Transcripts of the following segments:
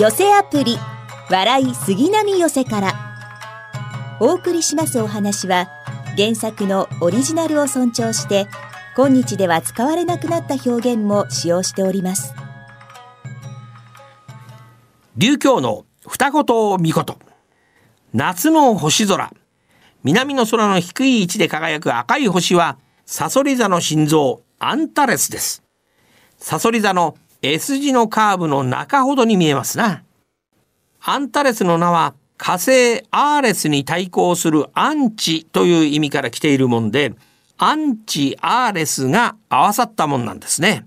寄せアプリ笑い杉並寄せから。お送りしますお話は原作のオリジナルを尊重して今日では使われなくなった表現も使用しております。琉球の二言見事夏の星空。南の空の低い位置で輝く赤い星はサソリ座の心臓アンタレスです。サソリ座の S 字のカーブの中ほどに見えますなアンタレスの名は火星アーレスに対抗するアンチという意味から来ているもんでアンチアーレスが合わさったもんなんですね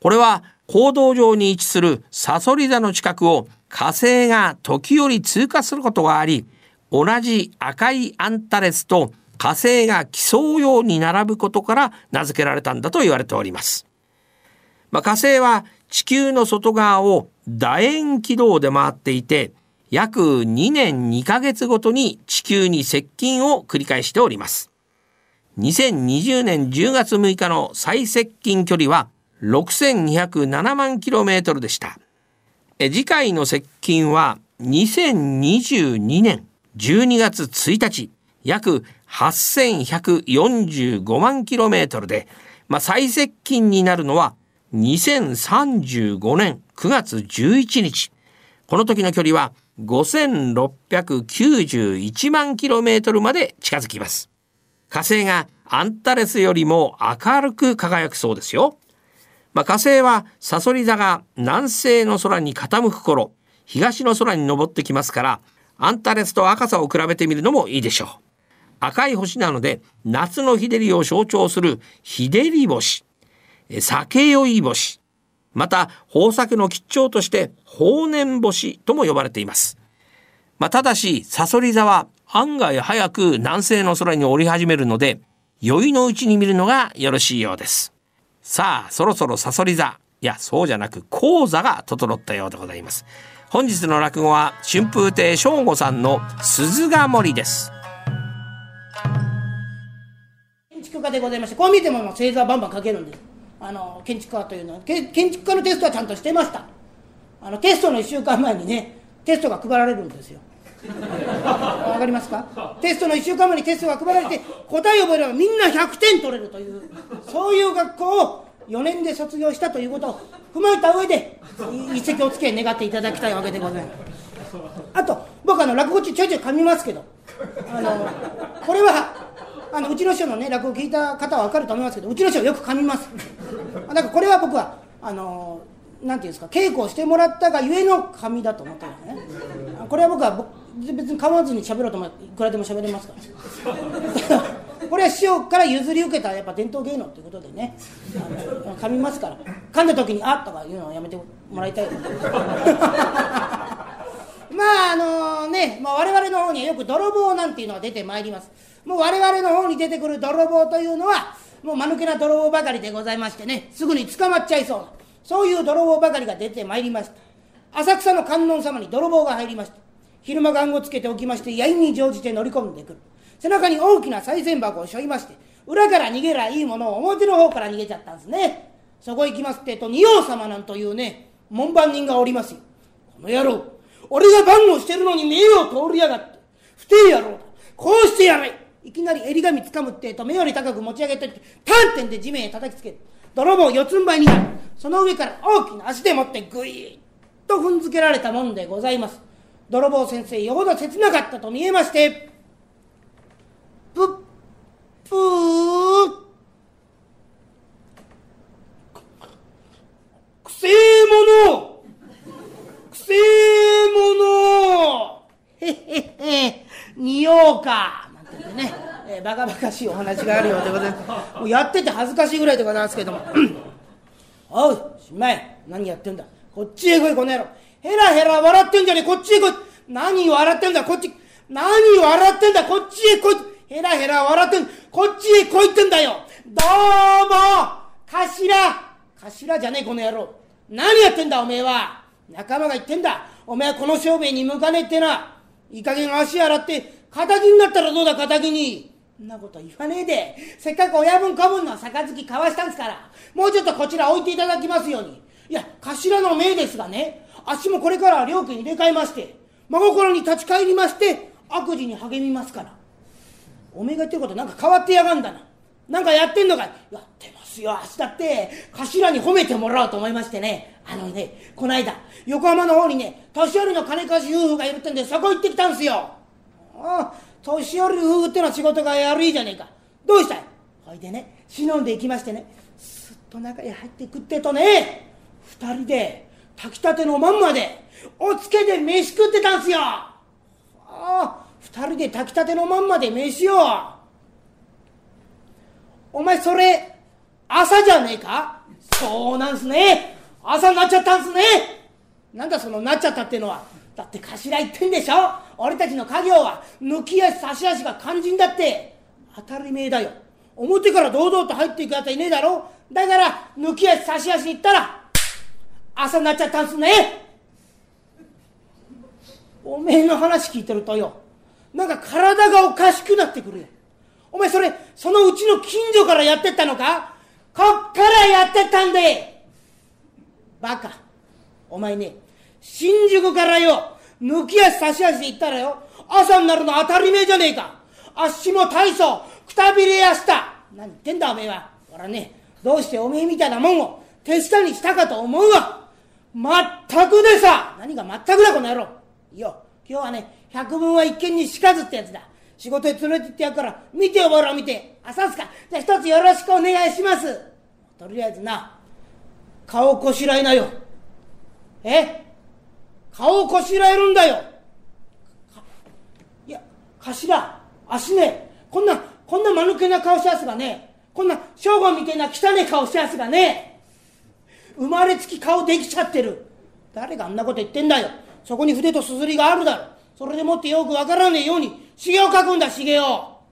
これは行動上に位置するサソリ座の近くを火星が時折通過することがあり同じ赤いアンタレスと火星が競うように並ぶことから名付けられたんだと言われております。まあ、火星は地球の外側を楕円軌道で回っていて約2年2ヶ月ごとに地球に接近を繰り返しております。2020年10月6日の最接近距離は6207万 km でした。次回の接近は2022年12月1日約8145万 km で、まあ、最接近になるのは2035年9月11日。この時の距離は5691万 km まで近づきます。火星がアンタレスよりも明るく輝くそうですよ。まあ、火星はサソリ座が南西の空に傾く頃、東の空に昇ってきますから、アンタレスと赤さを比べてみるのもいいでしょう。赤い星なので、夏の日照りを象徴する日照り星、酒酔い星、また豊作の吉兆として豊年星とも呼ばれています。まあ、ただし、サソリ座は案外早く南西の空に降り始めるので、酔いのうちに見るのがよろしいようです。さあ、そろそろサソリ座。いや、そうじゃなく、講座が整ったようでございます。本日の落語は、春風亭昇吾さんの鈴ヶ森です。建築家でございまして、こう見ても星座バンバン書けるんです。あの、建築家というのは、建築家のテストはちゃんとしてました。あの、テストの1週間前にね、テストが配られるんですよ。わかりますか？テストの1週間前にテストが配られて答えを覚えればみんな100点取れるというそういう学校を4年で卒業したということを踏まえた上で一石をつけ願っていただきたいわけでございますあと僕あの落語中ちょいちょい噛みますけどあのこれはあのうちの師匠のね落語聞いた方は分かると思いますけどうちの師匠よく噛みます。だからこれは僕はあのなんていうんですか稽古をしてもらったがゆえの紙だと思ってるんでね。これは僕は別に構わずに喋ろうと思いくらでも喋れますから。これは師匠から譲り受けたやっぱ伝統芸能ということでね。噛みますから。噛んだ時に「あっ」とか言うのはやめてもらいたい まああのね、まあ、我々の方にはよく泥棒なんていうのが出てまいります。もう我々の方に出てくる泥棒というのはもう間抜けな泥棒ばかりでございましてねすぐに捕まっちゃいそうなそういう泥棒ばかりが出てまいりました。浅草の観音様に泥棒が入りました。昼間願をつけておきましてやいに乗じて乗り込んでくる。背中に大きな賽銭箱を背負いまして裏から逃げりゃいいものを表の方から逃げちゃったんですね。そこ行きますってと仁王様なんというね門番人がおりますよ。この野郎俺が番号してるのに目を通りやがって不定野郎だ。こうしてやれ。いきなり襟髪つかむってえと目より高く持ち上げて丹点で地面へ叩きつける。泥棒四つん這いになる。その上から大きな足でもってぐいっと踏んづけられたもんでございます。泥棒先生よほど切なかったと見えまして。ぷっぷー。くせえもの。くせえもの。へへへ。匂うか。なんて言ってね、えー、バカバカしいお話があるようでございますもうやってて恥ずかしいぐらいでございますけども おう新米何やってんだこっちへ来いこの野郎ヘラヘラ笑ってんじゃねえ、こっちへ来い。何笑ってんだ、こっち。何笑ってんだ、こっちへ来い。ヘラヘラ笑ってん、こっちへ来いってんだよ。どうも頭頭じゃねえ、この野郎。何やってんだ、おめえは。仲間が言ってんだ。おめえはこの商売に向かねえってな。いい加減足洗って、仇になったらどうだ、仇に？そんなこと言わねえで。せっかく親分子分の杯交わしたんですから。もうちょっとこちら置いていただきますように。いや、頭の命ですがね、あっしもこれから料金入れ替えまして真心に立ち返りまして悪事に励みますからおめえが言ってることなんか変わってやがんだななんかやってんのかやってますよ明日だって頭に褒めてもらおうと思いましてねあのねこの間横浜の方にね年寄りの金貸し夫婦がいるってんでそこ行ってきたんすよああ年寄り夫婦ってのは仕事が悪いじゃねえか。どうしたい？ほいでね忍んで行きましてねすっと中へ入ってくってとね二人で炊きたてのまんまでおつけで飯食ってたんすよ。ああ二人で炊きたてのまんまで飯を。お前それ朝じゃねえか？そうなんすね。朝になっちゃったんすね。なんだそのなっちゃったってのは。だって頭言ってんでしょ？俺たちの家業は抜き足差し足が肝心だって。当たり前だよ。表から堂々と入っていくやつはいねえだろ？だから抜き足差し足行ったら朝になっちゃったんすね。おめえの話聞いてるとよ。なんか体がおかしくなってくるよ。お前それそのうちの近所からやってったのか？こっからやってたんで。バカ。お前ね新宿からよ。抜き足差し足で行ったらよ。朝になるの当たり前じゃねえか。あっしも大層くたびれやした。何言ってんだおめえは。ほらね。どうしておめえみたいなもんを。手下にしたかと思うわ。まったくでさ。何がまったくだこの野郎。いいよ。今日はね百聞は一見にしかずってやつだ。仕事へ連れてってやるから見てよボロ見て。あさすか。じゃあ一つよろしくお願いします。とりあえずな。顔こしらえなよ。え？顔をこしらえるんだよ。いや頭足ね。こんなこんな間抜けな顔しやすがね。こんな正吾みたいな汚い顔しやすがね。生まれつき顔できちゃってる。誰があんなこと言ってんだよ。そこに筆とすずりがあるだろ。それでもってよくわからねえように茂を書くんだ茂を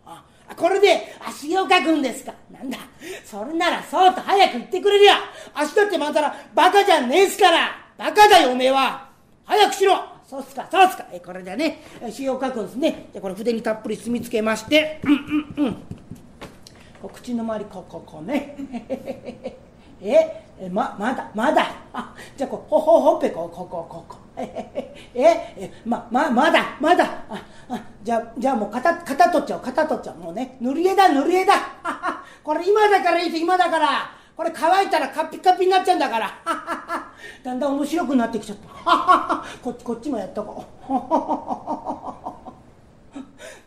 あこれであ茂を書くんですか。なんだ。それならそうと早く言ってくれりゃ。明日ってまたらバカじゃねえすから。バカだよおめえは。早くしろ。そうっすかそうっすか。えこれでね。詩を書くんですね。でこれ筆にたっぷり墨みつけまして。うんうんうん。口の周りこここうね。ええままだまだ。あじゃあこうほほほっぺこうここここ ええまままだまだ。ああじゃあじゃあもう肩肩取っちゃおう。肩取っちゃおう。もうね。塗り絵だ塗り絵だ。これ今だからいいです今だから。これ乾いたらカピカピになっちゃうんだから。だんだん面白くなってきちゃった。こっちこっちもやっとこう。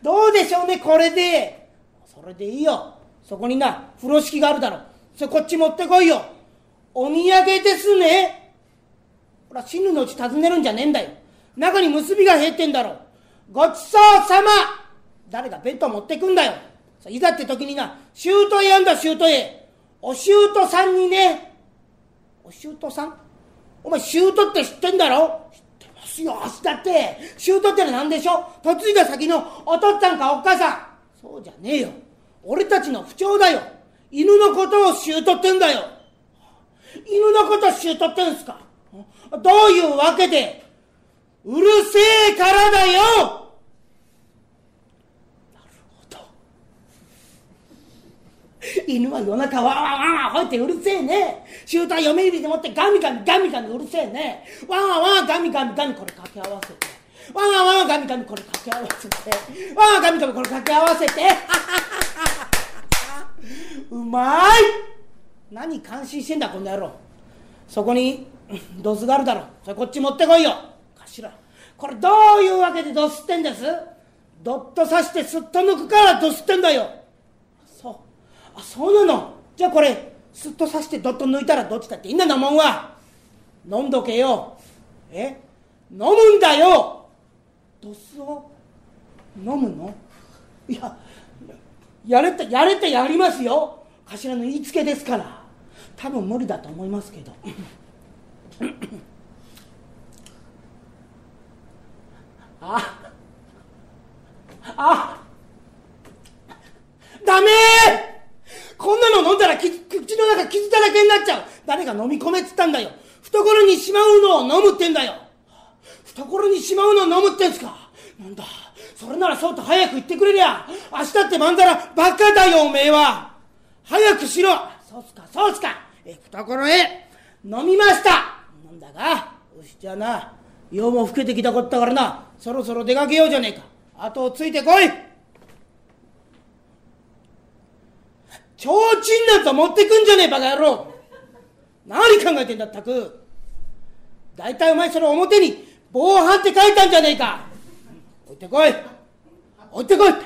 どうでしょうねこれで。それでいいよ。そこにな風呂敷があるだろそれこっち持ってこいよ。お土産ですね。ほら死ぬのうち尋ねるんじゃねえんだよ。中に結びが入ってんだろごちそうさま。誰が弁当持ってくんだよ。いざって時になシュートやんだシュートへ。おシュートさんにね。おシュートさん？お前シュートって知ってんだろ？知ってますよ明日ってシュートってのは何でしょ？嫁いだ先のお父っつぁんかおっ母さん。そうじゃねえよ。俺たちの不調だよ。犬のことをシュートってんだよ。犬のことシュートってんすか？どういうわけで？うるせえからだよなるほど。犬は夜中わーわーわー吠えてうるせえね。シューター嫁入りでもってガミガミガミガミうるせえね。わーわーわガミガミガミこれ掛け合わせて。わーわーわガミガミこれ掛け合わせて。わーガミガミこれ掛け合わせて。うまい何感心してんだこの野郎そこに ドスがあるだろそれこっち持ってこいよ頭これどういうわけでドスってんです？ドッと刺してすっと抜くからドスってんだよあそうなの？じゃあこれすっと刺してドッと抜いたらどっちだっていいんだなもんは。飲んどけよ。え？飲むんだよ。ドスを飲むの？いややれてやれてやりますよ。頭の言いつけですから。多分無理だと思いますけど。ああダメこんなの飲んだら口の中傷だらけになっちゃう。誰が飲み込めっつったんだよ。懐にしまうのを飲むってんだよ。懐にしまうのを飲むってんすか。なんだ。それならそうと早く言ってくれりゃ。明日ってまんざらバカだよおめえは。早くしろ。そうっすかそうっすか。え懐へ。飲みました。なんだがよしじゃあな。夜も更けてきたこったからな。そろそろ出かけようじゃねえか。後をついてこい。提灯なんぞ持ってくんじゃねえバカ野郎。何考えてんだったく。大体お前それ表に防犯って書いたんじゃねえか。置いてこい。置いてこい。何考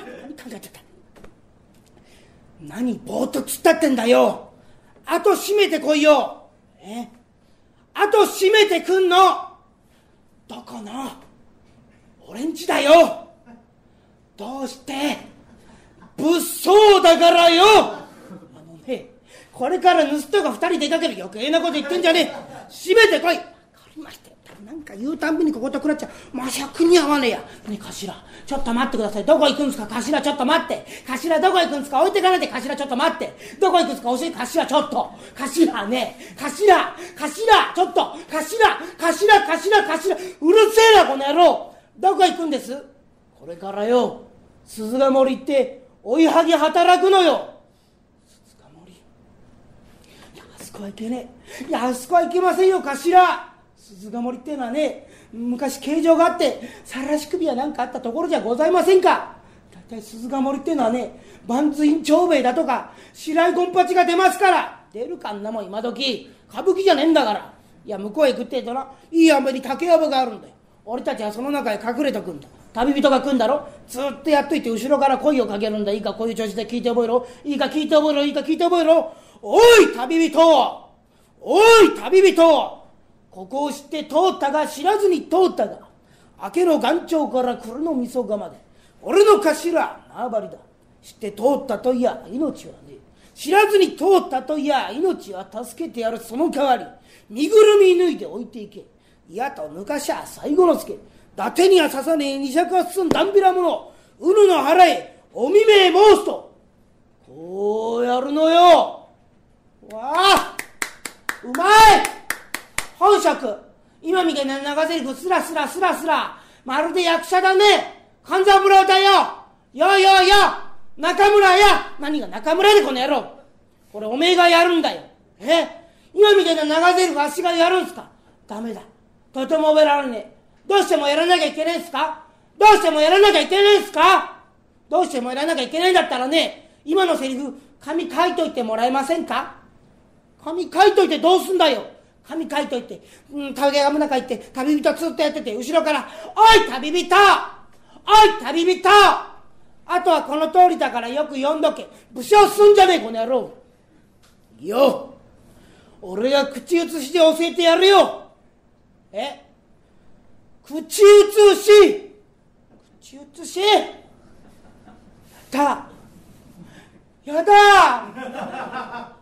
えてた何ぼーっと突っ立ってんだよ。後閉めてこいよ。え？後閉めてくんの。どこの？俺んちだよ。どうして？物騒だからよ。これから盗人が二人出かける余計なこと言ってんじゃねえ。閉めてこい。わかりましたよなんか言うたんびにこことくらっちゃう。まさくに合わねえや。ねえ頭ちょっと待ってください。どこ行くんすか？頭ちょっと待って。頭どこ行くんすか？置いてかないで。頭ちょっと待って。どこ行くんすか？教えて。頭ちょっと。頭ね頭。頭。ちょっと。頭。頭。頭。頭。うるせえなこの野郎。どこ行くんです？これからよ。鈴ヶ森行って追いはぎ働くのよ鈴ヶ森いやあそこは行けねえ。いやあそこは行けませんよ頭。鈴ヶ森っていうのはね昔形状があって晒し首やなんかあったところじゃございませんか。大体鈴ヶ森っていうのはね万津院長兵衛だとか白井ゴンパチが出ますから。出るかんなもん今時。歌舞伎じゃねえんだから。いや向こうへ行くってえとないいあんまり竹やぶがあるんだよ。俺たちはその中へ隠れとくんだ。旅人が来んだろ。ずっとやっといて後ろから声をかけるんだ。いいかこういう調子で聞いて覚えろ。いいか聞いて覚えろ。いいか聞いて覚えろ。おい旅人。おい旅人。ここを知って通ったが知らずに通ったが明けの岩頂から来るのみそがまで俺の頭縄張りだ。知って通ったといや命はねえ。知らずに通ったといや命は助けてやる。その代わり身ぐるみ脱いで置いていけ。いやと抜かしゃ最後のつけ伊達には刺さねえ。二尺八寸だんびらものうぬの腹へおみめ申すとこうやるのよ。わあうまい！本職。今みたいな長台詞スラスラスラスラまるで役者だね。勘三郎だよ。よよよ。中村や。何が中村でこの野郎。これおめえがやるんだよ。え？今みたいな長台詞あっしがやるんすか？ダメだ。とても覚えられねえ。どうしてもやらなきゃいけないんすか？どうしてもやらなきゃいけないんすか？どうしてもやらなきゃいけないんだったらね今のセリフ紙書いといてもらえませんか？紙書いといてどうすんだよ。紙書いといて、うん、影が中行って、旅人ずっとやってて、後ろから、おい旅人!おい旅人!あとはこの通りだからよく読んどけ。武将すんじゃねえ、この野郎。よ。俺が口移しで教えてやるよ。え？口移し。口移し。やだ。やだ。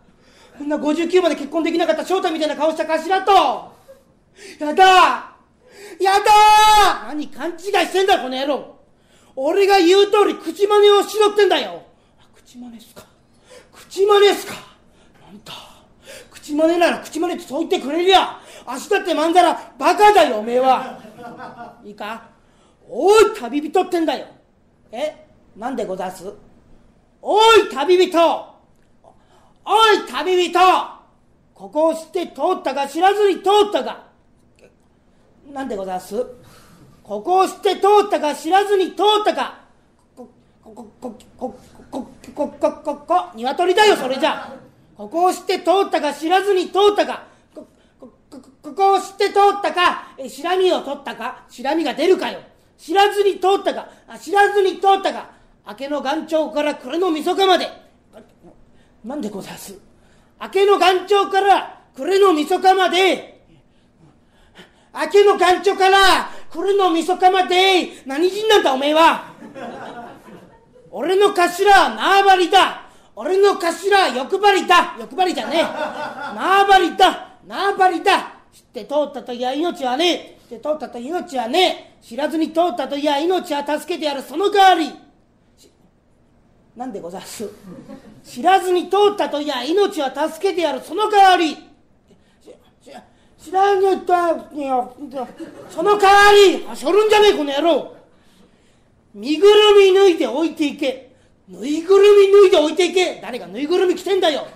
こんな59まで結婚できなかった翔太みたいな顔した頭と。やだ。やだ。何勘違いしてんだこの野郎。俺が言う通り口真似をしろってんだよ。口真似っすか。口真似っすか。なんだ。口真似なら口真似ってそう言ってくれりゃ。明日ってまんざらバカだよおめえは。いいか。おい旅人ってんだよ。え？なんでござす？おい旅人。おい旅人ここを知って通ったか知らずに通ったかなんでございます？ここを知って通ったか知らずに通ったかこ、こ、こ、こ、こ、こ、こ、こ、こ、こ、鶏だよ、それじゃ。ここを知って通ったか知らずに通ったか、こ、こ、こ、こを知って通ったか、え、しらみを取ったか、しらみが出るかよ。知らずに通ったか、あ知らずに通ったか、明けの岩頂から暮れのみそかまで。なんでございます？明けの岩頂から暮れのみそかまで、明けの岩頂から暮れのみそかまで、何人なんだおめえは？俺の頭は縄張りだ。俺の頭は欲張りだ。欲張りじゃねえ。縄張りだ。縄張りだ。知って通ったといや命はねえ。知って通ったと命はねえ。知らずに通ったといや命は助けてやる。その代わり。なんでございます？知らずに通ったといや命は助けてやるその代わり。知らずにとその代わりあしょるんじゃねえこの野郎。身ぐるみ脱いで置いていけ。ぬいぐるみ脱いで置いていけ。誰がぬいぐるみ着てんだよ。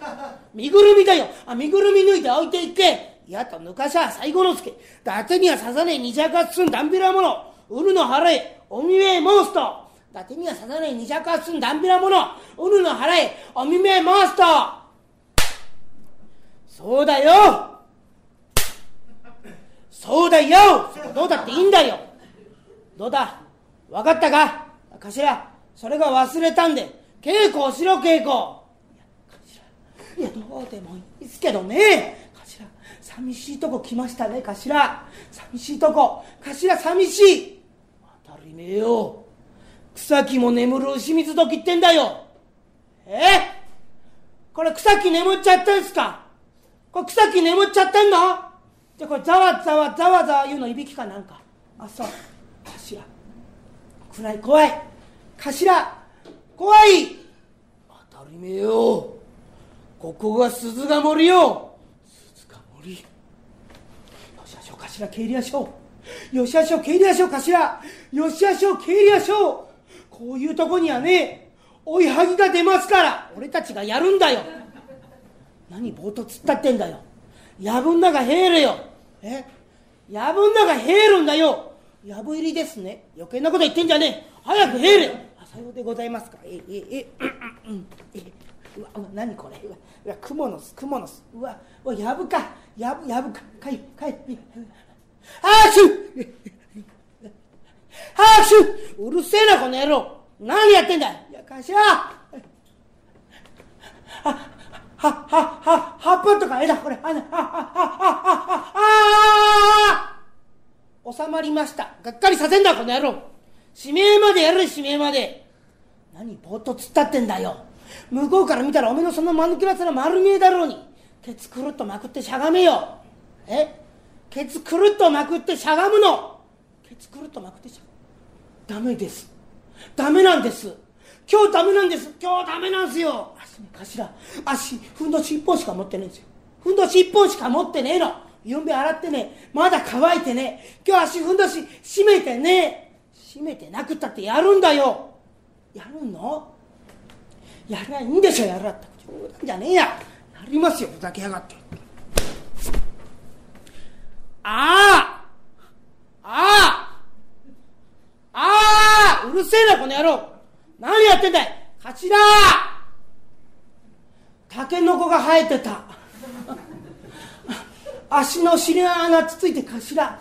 身ぐるみだよ。あ身ぐるみ脱いで置いていけ。やっとぬかしゃ最後のつけ。伊達には刺さねえ二尺八寸ダンビラもの。売るの払え、おみめモンスト。伊達には刺さねえ二尺八寸ダンビラもの。売るの払え、おみめモンスト。そうだよそうだよどうだっていいんだよどうだ？分かったか？頭、それが忘れたんで、稽古をしろ稽古いや、どうでもいいですけどね。頭、寂しいとこ来ましたね、頭。寂しいとこ。頭、寂しい。当たり前よ。草木も眠る牛水時ってんだよ。え？これ草木眠っちゃったんすか？これ草木眠っちゃってんの？じゃこれざわざわざわざわ言うのいびきかなんか。あ、そう。頭。暗い怖い。頭。怖い。当たり前よ。ここが鈴ヶ森よ鈴ヶ森よしあしょ頭帰りやしょよしあしょ帰りやしょ頭よしあしょ帰りやしょこういうとこにはね追いはぎが出ますから俺たちがやるんだよ。何ぼーっと突っ立ってんだよ。やぶん中入れよ。え？やぶん中入るんだよ。やぶ入りですね。余計なこと言ってんじゃねえ。早く入れあさようでございますか。えええうんうんえうわうわ何これ。うわうわクモの巣クモの巣。うわうわやぶか。やぶやぶか。かいかいあーしゅあーしゅうるせえなこの野郎。何やってんだ。いや頭はははは葉っぱとか枝これ。あはははははああ収まりました。がっかりさせんだこの野郎。指名までやる指名まで。何ぼーっと突っ立ってんだよ。向こうから見たらおめのその間抜けらつな丸見えだろうに。ケツくるっとまくってしゃがめよ。え？ケツくるっとまくってしゃがむの。ケツくるっとまくってしゃがむ。ダメです。ダメなんです。今日ダメなんです。今日ダメなんですよ。足ね頭足ふんどし一本しか持ってねえんですよ。ふんどし一本しか持ってねえの。ゆんべ洗ってね。まだ乾いてね今日足ふんどし締めてね締めてなくったってやるんだよ。やるの？やりゃいいんでしょ。やるって冗談じゃねえや。やりますよ。ふざけやがって。ああ！ああ！うるせえなこの野郎。何やってんだい。頭。タケノコが生えてた。足の尻穴つついて頭。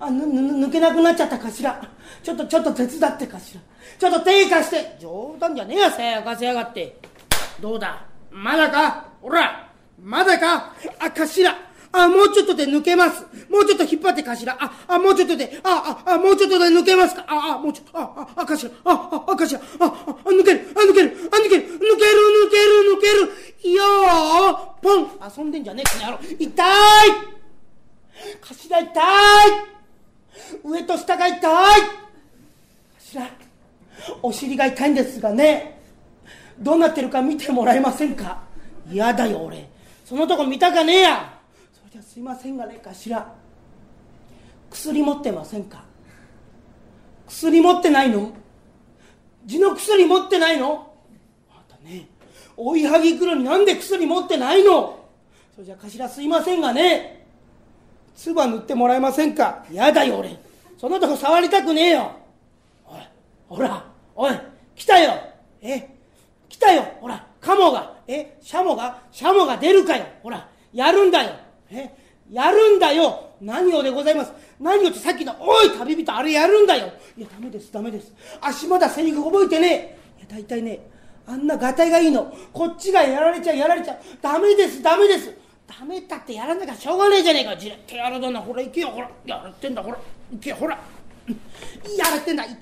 あぬぬ抜けなくなっちゃった頭。ちょっとちょっと手伝って頭。ちょっと手貸して。冗談じゃねえやさやかせやがって。どうだ？まだか？ほら？まだか？あ頭。あ、もうちょっとで抜けます。もうちょっと引っ張って頭。あ、あ、もうちょっとで、あ、あ、あ、もうちょっとで抜けますか。あ、あ、もうちょっと、あ、あ、あ、頭。あ、あ、あ、頭。あ、あ、あ、抜ける。あ、抜ける。あ、抜ける。抜ける、抜ける、抜ける。いやー、ポン。遊んでんじゃねえ、この野郎。痛い頭痛い上と下が痛い頭、お尻が痛いんですがね。どうなってるか見てもらえませんか？嫌だよ、俺。そのとこ見たかねえや。じゃすいませんがね頭薬持ってませんか？薬持ってないの？地の薬持ってないの？あんたね追いはぎ来るになんで薬持ってないの？それじゃ頭すいませんがね唾塗ってもらえませんか？やだよ俺。そのとこ触りたくねえよ。おいほらおい来たよ。え来たよ。ほらカモが。えシャモが？シャモが出るかよ。ほらやるんだよ。えやるんだよ。何をでございます。何をってさっきの「おい旅人あれやるんだよ」いやダメですダメです。足まだセリフ覚えてねいや大体ねあんなガタイがいいの。こっちがやられちゃうやられちゃう。ダメですダメです。ダメだってやらなきゃしょうがねえじゃねえか。じれってやるだなほら行けよ。ほらやられてんだ。ほら行けよ。ほら。やられてんだ。痛い。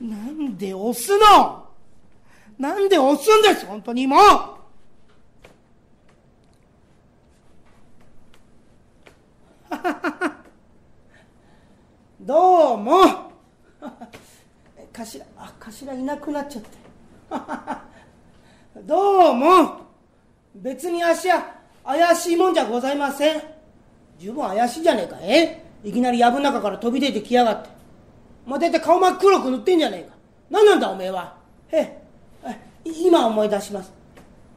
なんで押すの？なんで押すんです？本当にもう。どうも。頭あ頭いなくなっちゃって どうも。別に足は怪しいもんじゃございません。十分怪しいじゃねえか。え？いきなり藪の中から飛び出てきやがって。まあ、大体顔真っ黒く塗ってんじゃねえか。何なんだおめえは。へえ今思い出します。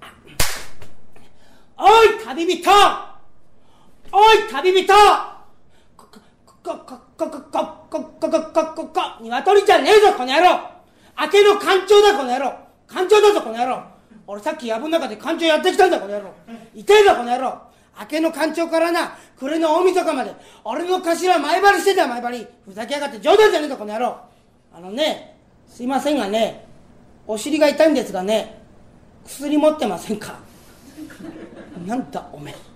おい旅人。おい旅人こ、こ、こ、こ、こ、こ、こ、こ、こ、こ、こ、こ、鶏じゃねえぞ、この野郎明けの艦長だ、この野郎艦長だぞ、この野郎俺さっき藪の中で艦長やってきたんだ、この野郎痛えぞ、この野郎明けの艦長からな、暮れの大晦日まで、俺の頭前張りしてた、前張り。ふざけやがって冗談じゃねえぞ、この野郎あのね、すいませんがね、お尻が痛いんですがね、薬持ってませんかなんだおめえ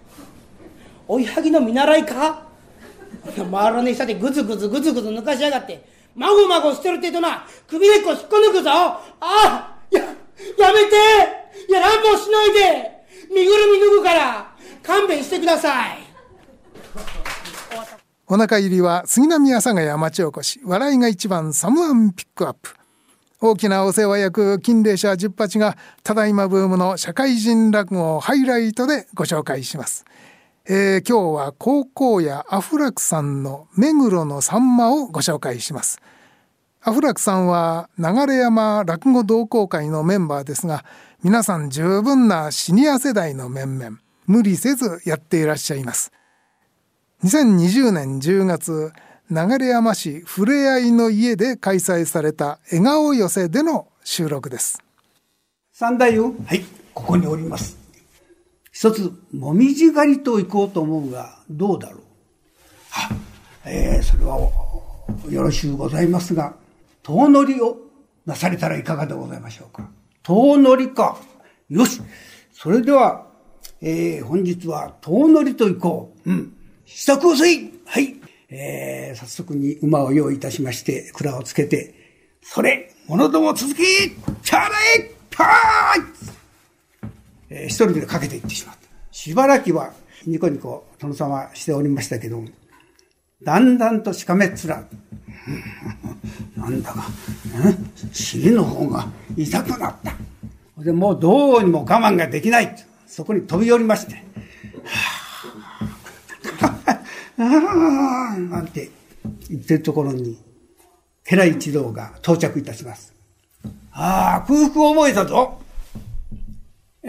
追いはぎの見習いか？回らねえ下でグズグズグズグズ抜かしやがって。まごまごしてるってとな首根っこ引っこ抜くぞ。ああややめて。いや乱暴しないで。身ぐるみ脱ぐから勘弁してください。お腹入りは杉並阿佐ヶ谷町おこし。笑いが一番サムアンピックアップ。大きなお世話役金霊社十八がただいまブームの社会人落語をハイライトでご紹介します。えー、今日は高校やアフラクさんの目黒のさんまをご紹介します。アフラクさんは流山落語同好会のメンバーですが皆さん十分なシニア世代の面々無理せずやっていらっしゃいます。2020年10月流山市ふれあいの家で開催された笑顔寄せでの収録です三太夫はいここにおります一つもみじ狩りと行こうと思うがどうだろう？はえー、それはよろしゅうございますが遠乗りをなされたらいかがでございましょうか？遠乗りか。よし。それでは、えー、本日は遠乗りと行こう。うん。支度をせい。はい。えー、早速に馬を用意いたしまして、蔵をつけて、それ、者ども続き、チャライパーえー、一人でかけていってしまった。しばらくは、ニコニコ殿様しておりましたけど、だんだんとしかめっ面、なんだか、尻の方が痛くなった。で、もうどうにも我慢ができない。そこに飛び降りまして、ああなんて言ってるところに、寺一同が到着いたします。ああ、空腹を覚えたぞ。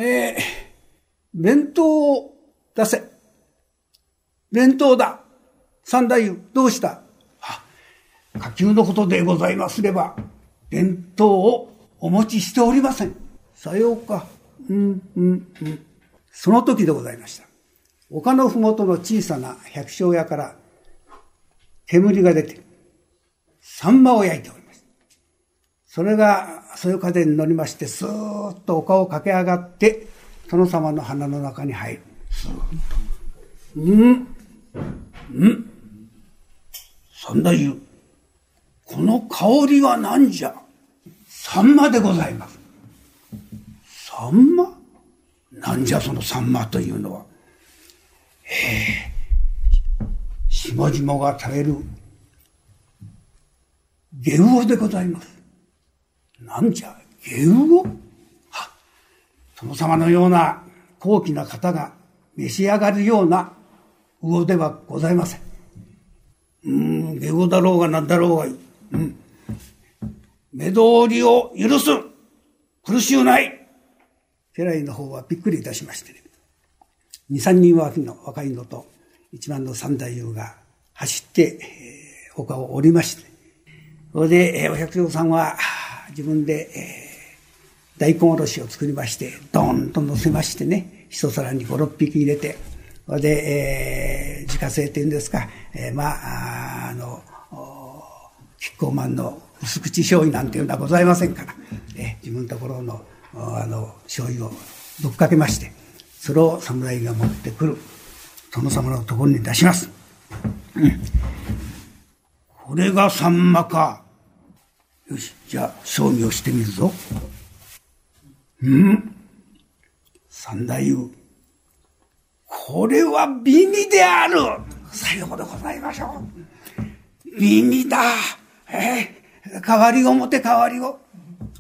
えー、弁当を出せ。弁当だ。三太夫、どうした？あ、下級のことでございますれば、弁当をお持ちしておりません。さようか。うん、うん、うん。その時でございました。丘のふもとの小さな百姓屋から煙が出て、サンマを焼いております。それが、そういう風に乗りまして、スーッと丘を駆け上がって、殿様の鼻の中に入る。スーッと。うん、うん。三太夫、この香りは何じゃサンマでございます。サンマなんじゃそのサンマというのはへ。え、下々が食べる下魚でございます。なんじゃ、下魚は、殿様のような高貴な方が召し上がるような魚ではございません。うん、下魚だろうが何だろうが。うん。目通りを許す苦しゅうない家来の方はびっくりいたしましてね。二三人脇の若いのと一番の三太夫が走って、えー、丘を降りまして、それで、えー、お百姓さんは自分で、えー、大根おろしを作りまして、ドーンと乗せましてね、一皿に五六匹入れて、それで、えー、自家製っていうんですか、えー、まあ、あの、キッコーマンの薄口醤油なんていうのはございませんから、えー、自分のところの、あの、醤油をぶっかけまして、それを侍が持ってくる殿様のところに出します、うん、これがサンマか。よしじゃあ賞味をしてみるぞ。うん？三太夫。これは美味である。さようでございましょう。美味だ。えー、代わりを持て代わりを。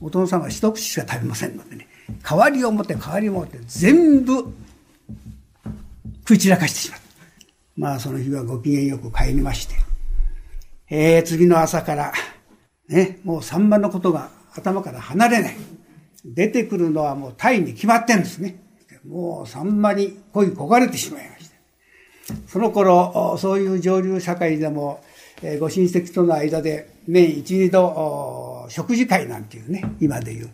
お父さんは一口しか食べませんのでね。代わりを持って代わりを持って全部食い散らかしてしまった。まあその日はご機嫌よく帰りまして、えー、次の朝から、ね、もうサンマのことが頭から離れない。出てくるのはもうタイに決まってるんですね。もうサンマに恋焦がれてしまいました。その頃、そういう上流社会でも、え、ご親戚との間で年一、二度、食事会なんていうね、今でいう、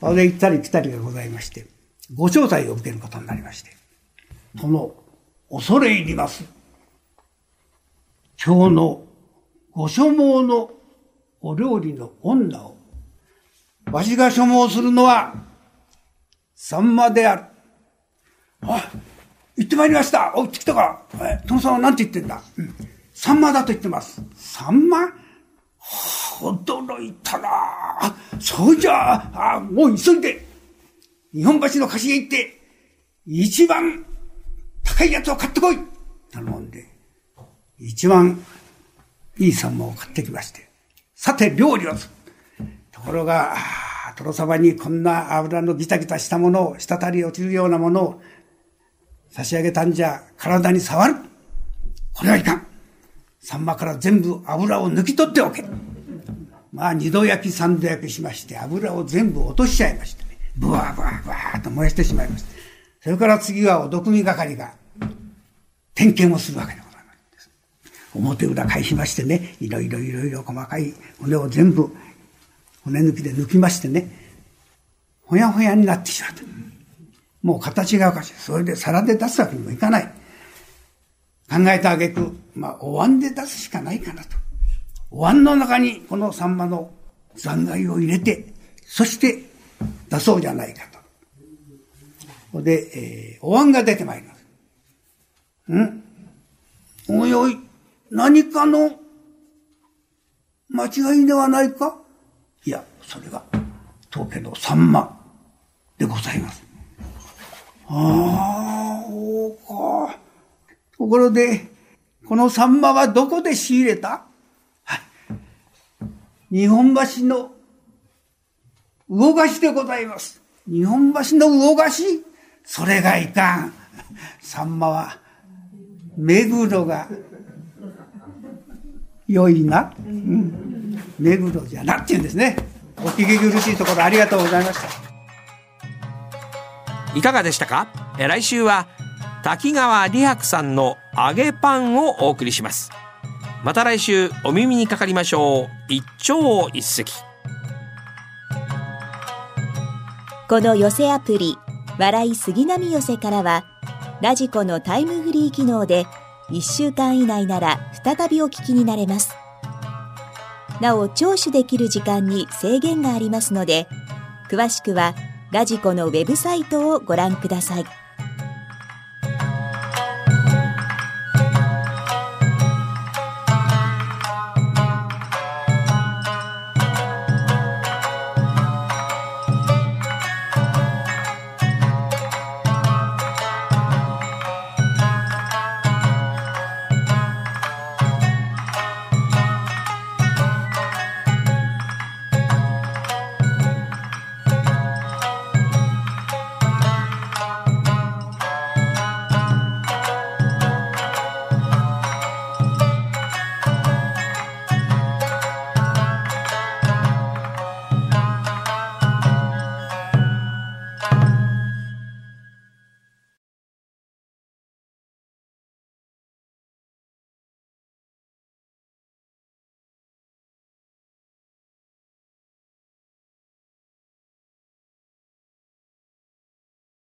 俺行ったり来たりがございまして、ご招待を受けることになりまして、その、恐れ入ります。今日のご所望のお料理の女を、わしが所望するのは、サンマである。あ、行ってまいりました。お、行ってきたか。え、殿様は何て言ってんだ、うん、サンマだと言ってます。サンマ驚いたな。そうじゃ。ああ、もう急いで、日本橋の貸しへ行って、一番高いやつを買ってこい。頼んで、一番いいサンマを買ってきまして、さて料理をする。ところが、殿様にこんな油のギタギタしたものを、滴り落ちるようなものを差し上げたんじゃ体に触る。これはいかん。サンマから全部油を抜き取っておけ。まあ二度焼き三度焼きしまして油を全部落としちゃいましてね。ブワーブワーブワーと燃やしてしまいました。それから次はお毒味係が点検をするわけでございます。表裏返しましてね、いろいろいろいろ細かい骨を全部骨抜きで抜きましてね、ほやほやになってしまった。もう形がおかしい。それで皿で出すわけにもいかない。考えたあげく、まあ、お椀で出すしかないかなと。お椀の中にこのサンマの残骸を入れて、そして出そうじゃないかと。で、えー、お椀が出てまいります。ん？おいおい、何かの間違いではないか？いや、それが、当家のサンマでございます。ああ、そうか。ところで、このサンマはどこで仕入れた？はい。日本橋の魚菓子でございます。日本橋の魚菓子それがいかん。サンマは、目黒が良いな。うん。目黒じゃなっていうんですね。お聞き苦しいところありがとうございました。いかがでしたか？来週は滝川理白さんの揚げパンをお送りしますまた来週お耳にかかりましょう一朝一夕この寄せアプリ笑い杉並寄せからはラジコのタイムフリー機能で1週間以内なら再びお聞きになれます。なお聴取できる時間に制限がありますので詳しくはラジコのウェブサイトをご覧ください。